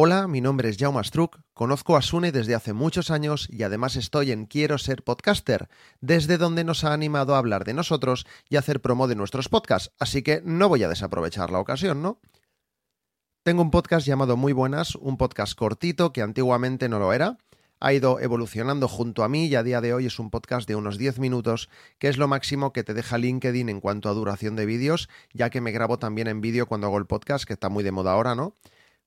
Hola, mi nombre es Jaume Struck, conozco a Sune desde hace muchos años y además estoy en Quiero ser podcaster, desde donde nos ha animado a hablar de nosotros y hacer promo de nuestros podcasts, así que no voy a desaprovechar la ocasión, ¿no? Tengo un podcast llamado Muy Buenas, un podcast cortito que antiguamente no lo era, ha ido evolucionando junto a mí y a día de hoy es un podcast de unos 10 minutos, que es lo máximo que te deja LinkedIn en cuanto a duración de vídeos, ya que me grabo también en vídeo cuando hago el podcast, que está muy de moda ahora, ¿no?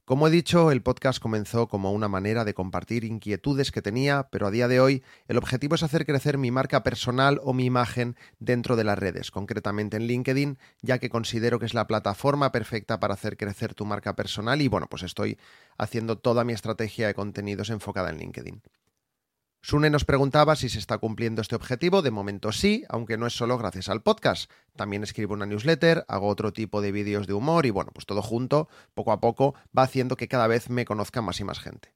Como he dicho, el podcast comenzó como una manera de compartir inquietudes que tenía, pero a día de hoy el objetivo es hacer crecer mi marca personal o mi imagen dentro de las redes, concretamente en LinkedIn, ya que considero que es la plataforma perfecta para hacer crecer tu marca personal y bueno, pues estoy haciendo toda mi estrategia de contenidos enfocada en LinkedIn. Sune nos preguntaba si se está cumpliendo este objetivo. De momento sí, aunque no es solo gracias al podcast. También escribo una newsletter, hago otro tipo de vídeos de humor y bueno, pues todo junto, poco a poco, va haciendo que cada vez me conozca más y más gente.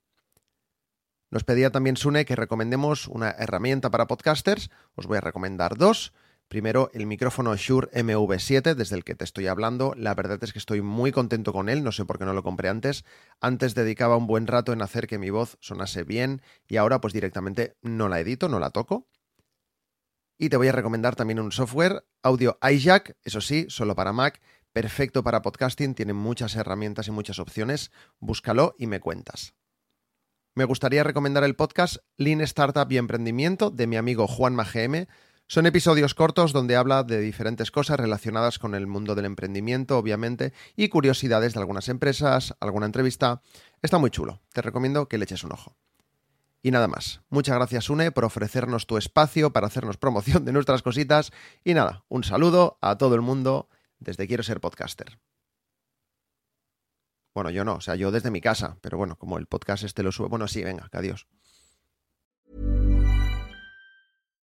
Nos pedía también Sune que recomendemos una herramienta para podcasters. Os voy a recomendar dos. Primero, el micrófono Shure MV7, desde el que te estoy hablando. La verdad es que estoy muy contento con él, no sé por qué no lo compré antes. Antes dedicaba un buen rato en hacer que mi voz sonase bien y ahora pues directamente no la edito, no la toco. Y te voy a recomendar también un software, Audio iJack, eso sí, solo para Mac, perfecto para podcasting, tiene muchas herramientas y muchas opciones. Búscalo y me cuentas. Me gustaría recomendar el podcast Lean Startup y Emprendimiento de mi amigo Juan GM. Son episodios cortos donde habla de diferentes cosas relacionadas con el mundo del emprendimiento, obviamente, y curiosidades de algunas empresas, alguna entrevista. Está muy chulo. Te recomiendo que le eches un ojo. Y nada más. Muchas gracias, Une, por ofrecernos tu espacio para hacernos promoción de nuestras cositas. Y nada, un saludo a todo el mundo desde Quiero ser podcaster. Bueno, yo no, o sea, yo desde mi casa, pero bueno, como el podcast este lo sube. Bueno, sí, venga, que adiós.